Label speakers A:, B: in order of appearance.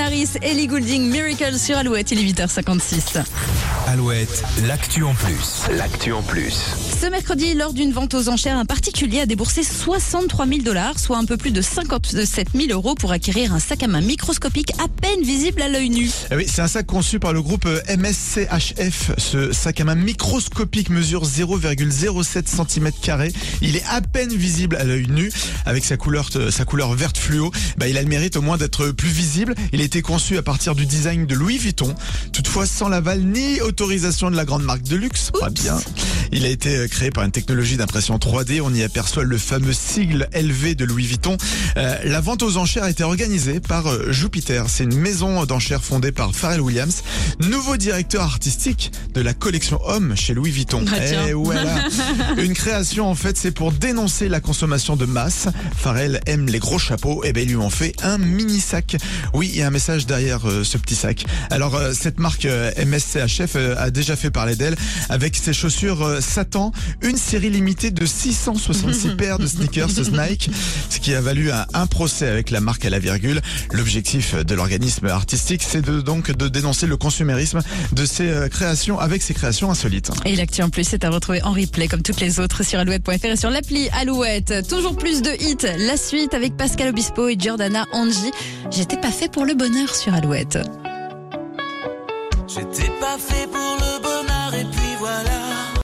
A: Harris, Ellie Goulding, Miracle sur Alouette, il est 8h56.
B: Alouette, l'actu en plus. L'actu en plus.
A: Ce mercredi, lors d'une vente aux enchères, un particulier a déboursé 63 000 dollars, soit un peu plus de 57 000 euros pour acquérir un sac à main microscopique à peine visible à l'œil nu.
C: Eh oui, c'est un sac conçu par le groupe MSCHF. Ce sac à main microscopique mesure 0,07 cm Il est à peine visible à l'œil nu. Avec sa couleur, euh, sa couleur verte fluo, bah, il a le mérite au moins d'être plus visible. Il a été conçu à partir du design de Louis Vuitton. Toutefois, sans l'aval ni autorisation de la grande marque de luxe. Pas bien. Il a été euh, créé par une technologie d'impression 3D. On y aperçoit le fameux sigle LV de Louis Vuitton. Euh, la vente aux enchères a été organisée par euh, Jupiter. C'est une maison d'enchères fondée par Pharrell Williams, nouveau directeur artistique de la collection homme chez Louis Vuitton.
A: Ah, tiens.
C: Eh voilà. Une création en fait, c'est pour dénoncer la consommation de masse. Pharrell aime les gros chapeaux. Et ben ils lui ont fait un mini sac. Oui, il y a un message derrière euh, ce petit sac. Alors euh, cette marque euh, MSCHF a déjà fait parler d'elle avec ses chaussures Satan, une série limitée de 666 paires de sneakers Nike, ce qui a valu un, un procès avec la marque à la virgule. L'objectif de l'organisme artistique, c'est de, donc de dénoncer le consumérisme de ses créations avec ses créations insolites.
A: Et l'actu en plus c'est à retrouver en replay comme toutes les autres sur alouette.fr et sur l'appli Alouette. Toujours plus de hits. La suite avec Pascal Obispo et Giordana Angie. J'étais pas fait pour le bonheur sur Alouette.
D: J'étais pas fait pour le bonheur et puis voilà.